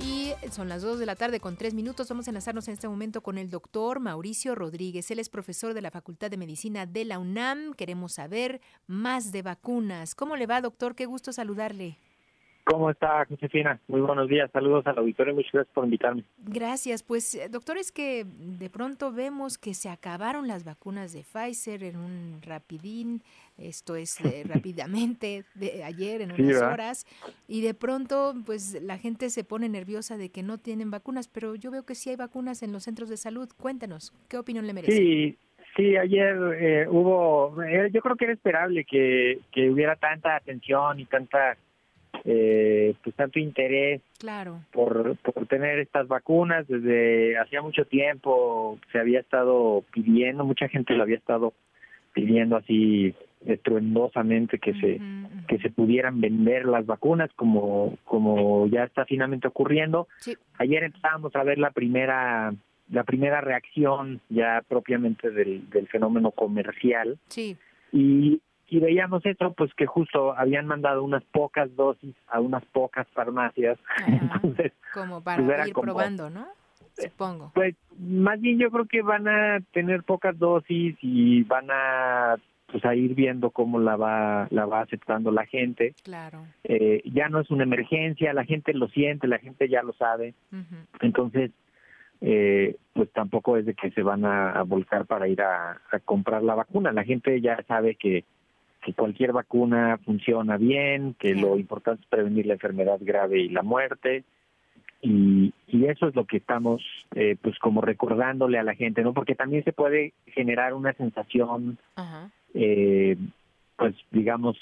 Y son las 2 de la tarde con 3 minutos. Vamos a enlazarnos en este momento con el doctor Mauricio Rodríguez. Él es profesor de la Facultad de Medicina de la UNAM. Queremos saber más de vacunas. ¿Cómo le va, doctor? Qué gusto saludarle. ¿Cómo está, Josefina? Muy buenos días. Saludos al auditorio. Muchas gracias por invitarme. Gracias. Pues, eh, doctor, es que de pronto vemos que se acabaron las vacunas de Pfizer en un rapidín. Esto es eh, rápidamente, de ayer, en unas horas. Y de pronto, pues, la gente se pone nerviosa de que no tienen vacunas, pero yo veo que sí hay vacunas en los centros de salud. Cuéntanos, ¿qué opinión le merece? Sí, Sí, ayer eh, hubo, yo creo que era esperable que, que hubiera tanta atención y tanta eh, pues tanto interés claro. por, por tener estas vacunas. Desde hacía mucho tiempo se había estado pidiendo, mucha gente lo había estado pidiendo así estruendosamente que se que se pudieran vender las vacunas como como ya está finalmente ocurriendo. Ayer empezamos a ver la primera la primera reacción ya propiamente del, del fenómeno comercial. Sí. Y y veíamos eso, pues que justo habían mandado unas pocas dosis a unas pocas farmacias. Entonces, como para pues, ir probando, ¿no? Supongo. Pues más bien yo creo que van a tener pocas dosis y van a pues a ir viendo cómo la va la va aceptando la gente. Claro. Eh, ya no es una emergencia, la gente lo siente, la gente ya lo sabe. Entonces, eh, pues tampoco es de que se van a, volcar para ir a, comprar la vacuna. La gente ya sabe que que cualquier vacuna funciona bien, que lo importante es prevenir la enfermedad grave y la muerte. Y, y eso es lo que estamos eh, pues como recordándole a la gente, ¿no? Porque también se puede generar una sensación, eh, pues digamos,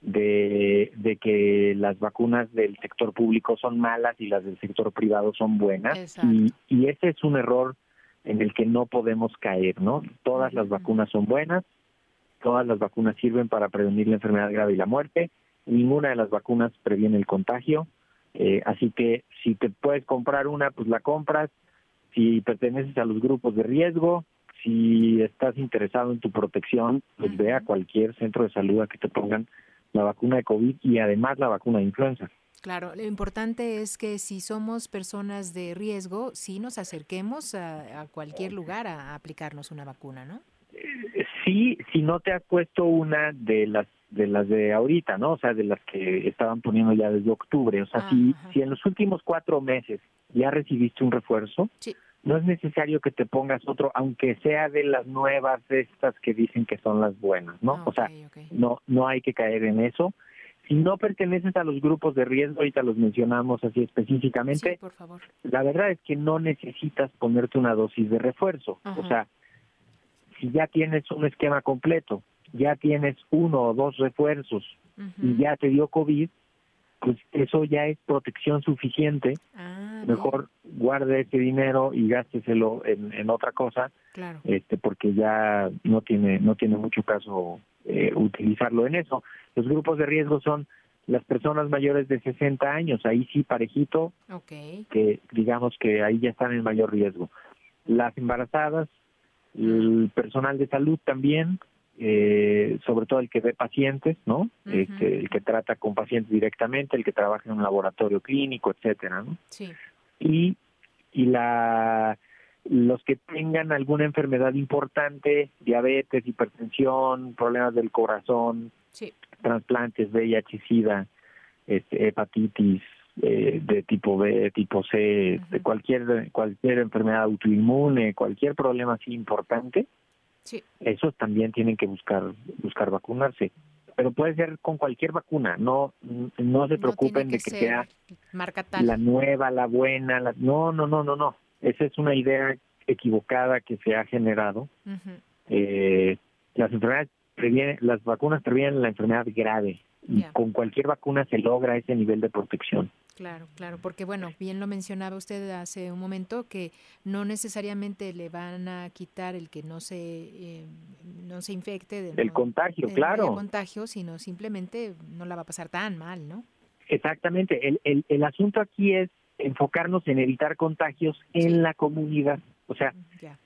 de, de que las vacunas del sector público son malas y las del sector privado son buenas. Y, y ese es un error en el que no podemos caer, ¿no? Todas las vacunas son buenas, todas las vacunas sirven para prevenir la enfermedad grave y la muerte, ninguna de las vacunas previene el contagio, eh, así que si te puedes comprar una, pues la compras, si perteneces a los grupos de riesgo, si estás interesado en tu protección, pues ve a cualquier centro de salud a que te pongan la vacuna de COVID y además la vacuna de influenza. Claro, lo importante es que si somos personas de riesgo, sí nos acerquemos a, cualquier lugar a aplicarnos una vacuna, ¿no? Sí, si no te has puesto una de las de las de ahorita, ¿no? O sea, de las que estaban poniendo ya desde octubre. O sea, si, si en los últimos cuatro meses ya recibiste un refuerzo, no es necesario que te pongas otro, aunque sea de las nuevas estas que dicen que son las buenas, ¿no? o sea, no no hay que caer en eso. Si no perteneces a los grupos de riesgo, ahorita los mencionamos así específicamente, por favor. la verdad es que no necesitas ponerte una dosis de refuerzo. O sea, si ya tienes un esquema completo, ya tienes uno o dos refuerzos y ya te dio COVID, pues eso ya es protección suficiente. Ah, Mejor guarde ese dinero y gásteselo en, en otra cosa, claro. este, porque ya no tiene no tiene mucho caso eh, utilizarlo en eso. Los grupos de riesgo son las personas mayores de 60 años, ahí sí parejito, que digamos que ahí ya están en mayor riesgo. Las embarazadas, el personal de salud también, eh, sobre todo el que ve pacientes, ¿no? este, el que trata con pacientes directamente, el que trabaja en un laboratorio clínico, etcétera, ¿no? Sí. Y, y la los que tengan alguna enfermedad importante, diabetes, hipertensión, problemas del corazón, sí. trasplantes, VIH, SIDA, este, hepatitis, eh, de tipo B, tipo C, de cualquier cualquier enfermedad autoinmune, cualquier problema así importante, sí. esos también tienen que buscar buscar vacunarse. Pero puede ser con cualquier vacuna, no no se preocupen de que sea marca tal. la nueva, la buena, la... no, no, no, no, no. Esa es una idea equivocada que se ha generado. eh, las enfermedades previenen, las vacunas previenen la enfermedad grave y con cualquier vacuna se logra ese nivel de protección. Claro, claro, porque bueno, bien lo mencionaba usted hace un momento que no necesariamente le van a quitar el que no se eh, no se infecte del el contagio, claro, el contagio, sino simplemente no la va a pasar tan mal, ¿no? Exactamente. El, el, el asunto aquí es enfocarnos en evitar contagios en la comunidad. O sea,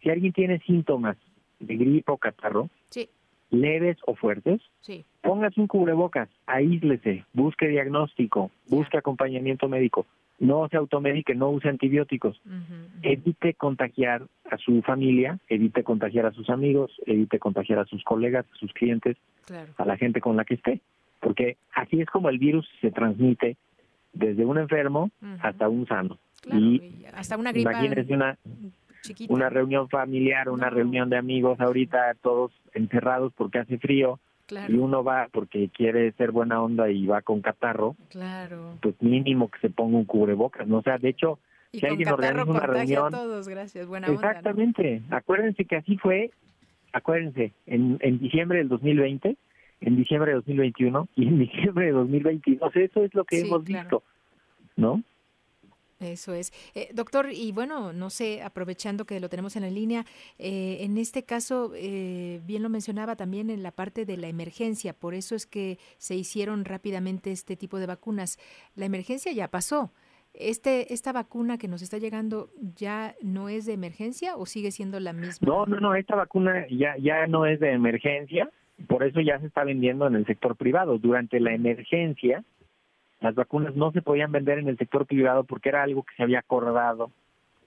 si alguien tiene síntomas de gripe o catarro, sí leves o fuertes, sí. Póngase un cubrebocas, aíslese, busque diagnóstico, busque acompañamiento médico. no se automedique, no use antibióticos. Evite contagiar a su familia, evite contagiar a sus amigos, evite contagiar a sus colegas, a sus clientes, a la gente con la que esté. Porque así es como el virus se transmite desde un enfermo hasta un sano. y hasta una gripa imagínese una, una reunión familiar, una reunión de amigos ahorita todos encerrados porque hace frío y uno va porque quiere ser buena onda y va con catarro, claro. pues mínimo que se ponga un cubrebocas, ¿no? O sea, de hecho, si alguien organiza una reunión... todos, gracias, buena exactamente, acuérdense que así fue, acuérdense, en, en diciembre del 2020, en diciembre de 2021 y en diciembre de 2022, eso es lo que hemos visto, ¿no? Eso es. Eh, doctor, y bueno, no sé, aprovechando que lo tenemos en la línea, eh, en este caso, eh, bien lo mencionaba también en la parte de la emergencia, por eso es que se hicieron rápidamente este tipo de vacunas. La emergencia ya pasó. Este, ¿Esta vacuna que nos está llegando ya no es de emergencia o sigue siendo la misma? No, no, no, esta vacuna ya, ya no es de emergencia, por eso ya se está vendiendo en el sector privado. Durante la emergencia, las vacunas no se podían vender en el sector privado porque era algo que se había acordado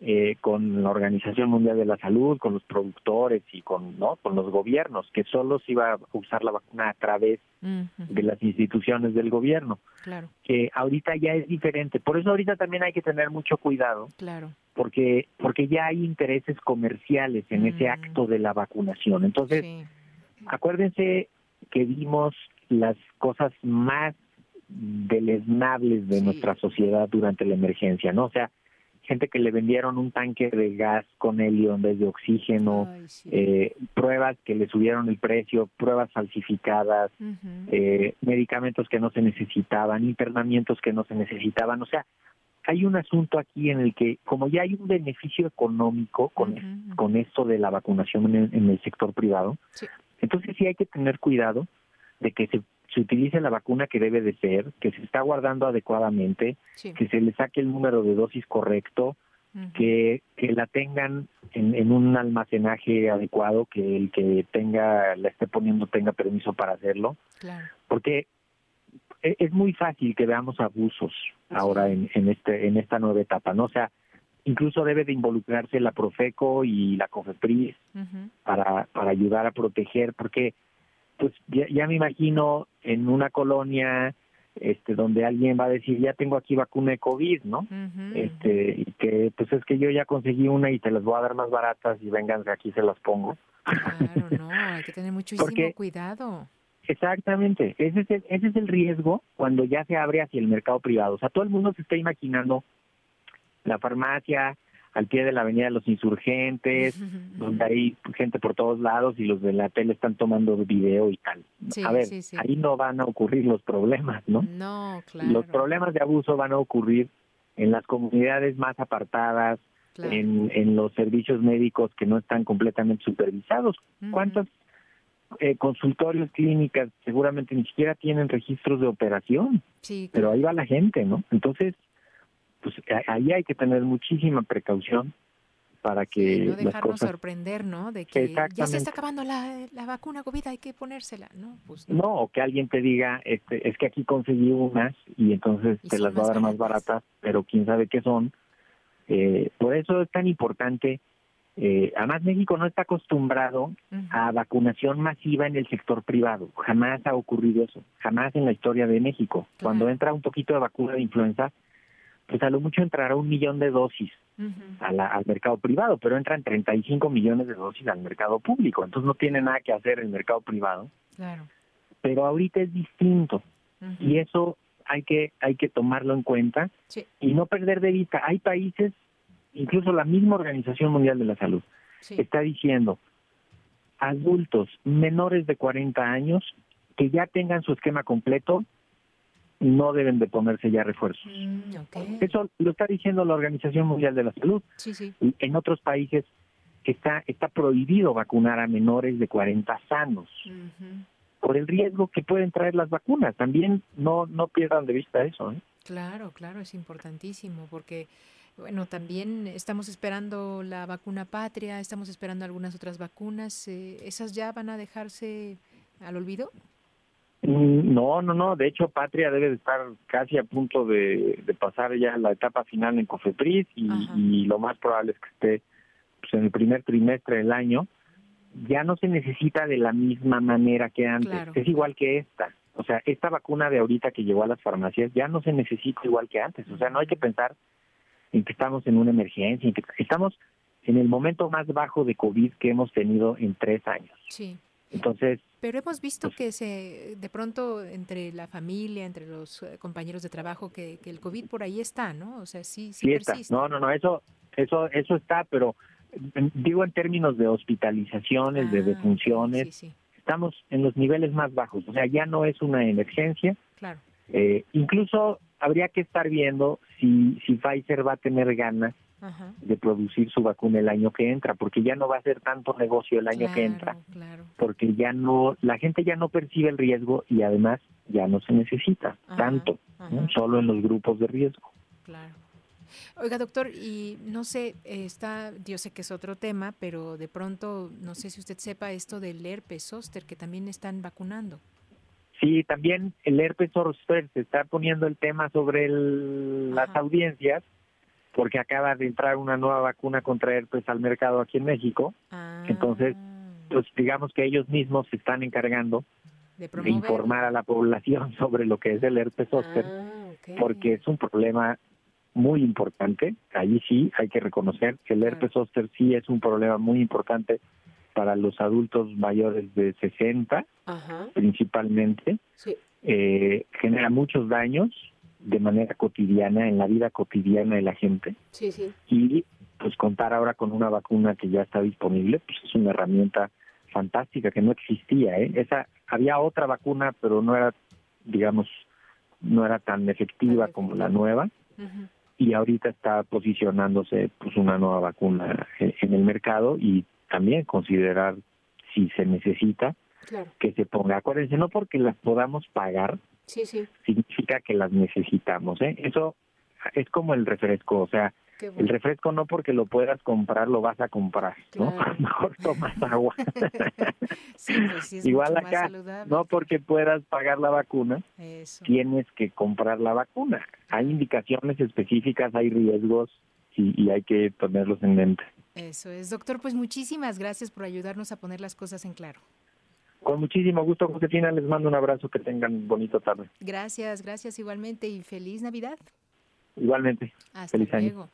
eh, con la Organización Mundial de la Salud, con los productores y con no con los gobiernos, que solo se iba a usar la vacuna a través de las instituciones del gobierno. Claro. Que ahorita ya es diferente. Por eso ahorita también hay que tener mucho cuidado. Claro. Porque porque ya hay intereses comerciales en ese acto de la vacunación. Entonces, acuérdense que vimos las cosas más deleznables de nuestra sociedad durante la emergencia, ¿no? O sea, gente que le vendieron un tanque de gas con helio en vez de oxígeno, eh, pruebas que le subieron el precio, pruebas falsificadas, eh, medicamentos que no se necesitaban, internamientos que no se necesitaban, o sea, hay un asunto aquí en el que, como ya hay un beneficio económico con, con esto de la vacunación en el, sector privado, entonces sí hay que tener cuidado de que se se utilice la vacuna que debe de ser, que se está guardando adecuadamente, que se le saque el número de dosis correcto, que, que la tengan en, en, un almacenaje adecuado, que el que tenga la esté poniendo tenga permiso para hacerlo, porque e, es muy fácil que veamos abusos ahora en, en este en esta nueva etapa, ¿no? O sea, incluso debe de involucrarse la Profeco y la COFEPRIS para para ayudar a proteger, porque pues ya, me imagino en una colonia este donde alguien va a decir ya tengo aquí vacuna de covid no este y que pues es que yo ya conseguí una y te las voy a dar más baratas y vengan aquí se las pongo. Claro no hay que tener muchísimo cuidado. Exactamente ese es el, ese es el riesgo cuando ya se abre hacia el mercado privado. O sea todo el mundo se está imaginando la farmacia al pie de la Avenida de los Insurgentes, donde hay gente por todos lados y los de la tele están tomando video y tal. a ver, ahí no van a ocurrir los problemas, ¿no? No, claro. Los problemas de abuso van a ocurrir en las comunidades más apartadas, en, en los servicios médicos que no están completamente supervisados. ¿Cuántos eh, consultorios, clínicas, seguramente ni siquiera tienen registros de operación? Sí, Pero ahí va la gente, ¿no? Entonces, pues ahí hay que tener muchísima precaución para que no dejarnos sorprender, ¿no? De que ya se está acabando la, la, vacuna COVID, hay que ponérsela, ¿no? Pues no. o que alguien te diga, este, es que aquí conseguí unas y entonces te las va a dar más baratas, pero quién sabe qué son. Eh, por eso es tan importante. Eh, además, México no está acostumbrado a vacunación masiva en el sector privado. Jamás ha ocurrido eso. Jamás en la historia de México. Cuando entra un poquito de vacuna de influenza, pues a lo mucho entrará un millón de dosis al mercado privado, pero entran 35 millones de dosis al mercado público, entonces no tiene nada que hacer el mercado privado. Claro. Pero ahorita es distinto y eso hay que hay que tomarlo en cuenta y no perder de vista. Hay países, incluso la misma Organización Mundial de la Salud, está diciendo adultos menores de 40 años que ya tengan su esquema completo no deben de ponerse ya refuerzos. Mm, Eso lo está diciendo la Organización Mundial de la Salud. En otros países está está prohibido vacunar a menores de 40 sanos. Por el riesgo que pueden traer las vacunas. También no no pierdan de vista eso. ¿eh? Claro, claro, es importantísimo porque bueno, también estamos esperando la vacuna patria, estamos esperando algunas otras vacunas. Eh, ¿Esas ya van a dejarse al olvido? Mm, no, no, no. De hecho, Patria debe de estar casi a punto de, pasar ya la etapa final en Cofepris y, lo más probable es que esté pues, en el primer trimestre del año. Ya no se necesita de la misma manera que antes. Es igual que esta. O sea, esta vacuna de ahorita que llegó a las farmacias ya no se necesita igual que antes. O sea, no hay que pensar en que estamos en una emergencia, en que estamos en el momento más bajo de COVID que hemos tenido en tres años. Sí. Entonces. Pero hemos visto pues que se, de pronto entre la familia, entre los eh, compañeros de trabajo, que, el COVID por ahí está, ¿no? O sea, sí, sí, Está. No, no, no, eso, eso, eso está, pero digo en términos de hospitalizaciones, de ah, defunciones, estamos en los niveles más bajos. O sea, ya no es una emergencia. Claro. Eh, incluso habría que estar viendo si, si Pfizer va a tener ganas de producir su vacuna el año que entra, porque ya no va a ser tanto negocio el año que entra, porque ya no, la gente ya no percibe el riesgo y además ya no se necesita tanto, solo en los grupos de riesgo. Claro. Oiga, doctor, y no sé, está, yo sé que es otro tema, pero de pronto, no sé si usted sepa esto del herpes zóster, que también están vacunando. Sí, también el herpes zóster se está poniendo el tema sobre las audiencias porque acaba de entrar una nueva vacuna contra herpes al mercado aquí en México. Ah. Entonces, pues digamos que ellos mismos se están encargando de, informar a la población sobre lo que es el herpes zóster, ah, porque es un problema muy importante. Allí sí hay que reconocer que el herpes zóster sí es un problema muy importante para los adultos mayores de 60, principalmente. Eh, genera muchos daños, de manera cotidiana, en la vida cotidiana de la gente. Sí, sí. Y pues contar ahora con una vacuna que ya está disponible, pues es una herramienta fantástica que no existía. ¿eh? Esa Había otra vacuna, pero no era, digamos, no era tan efectiva como la nueva. Y ahorita está posicionándose pues una nueva vacuna en, el mercado y también considerar si se necesita que se ponga. Acuérdense, no porque las podamos pagar, sí, sí. significa que las necesitamos. ¿eh? Eso es como el refresco, o sea, el refresco no porque lo puedas comprar lo vas a comprar, ¿no? Mejor tomas agua. Pues Igual acá, no porque puedas pagar la vacuna, tienes que comprar la vacuna. Hay indicaciones específicas, hay riesgos y, y hay que ponerlos en mente. Eso es, doctor, pues muchísimas gracias por ayudarnos a poner las cosas en claro. Con muchísimo gusto, Josefina. Les mando un abrazo. Que tengan bonito tarde. Gracias, gracias igualmente y feliz Navidad. Igualmente. Hasta luego.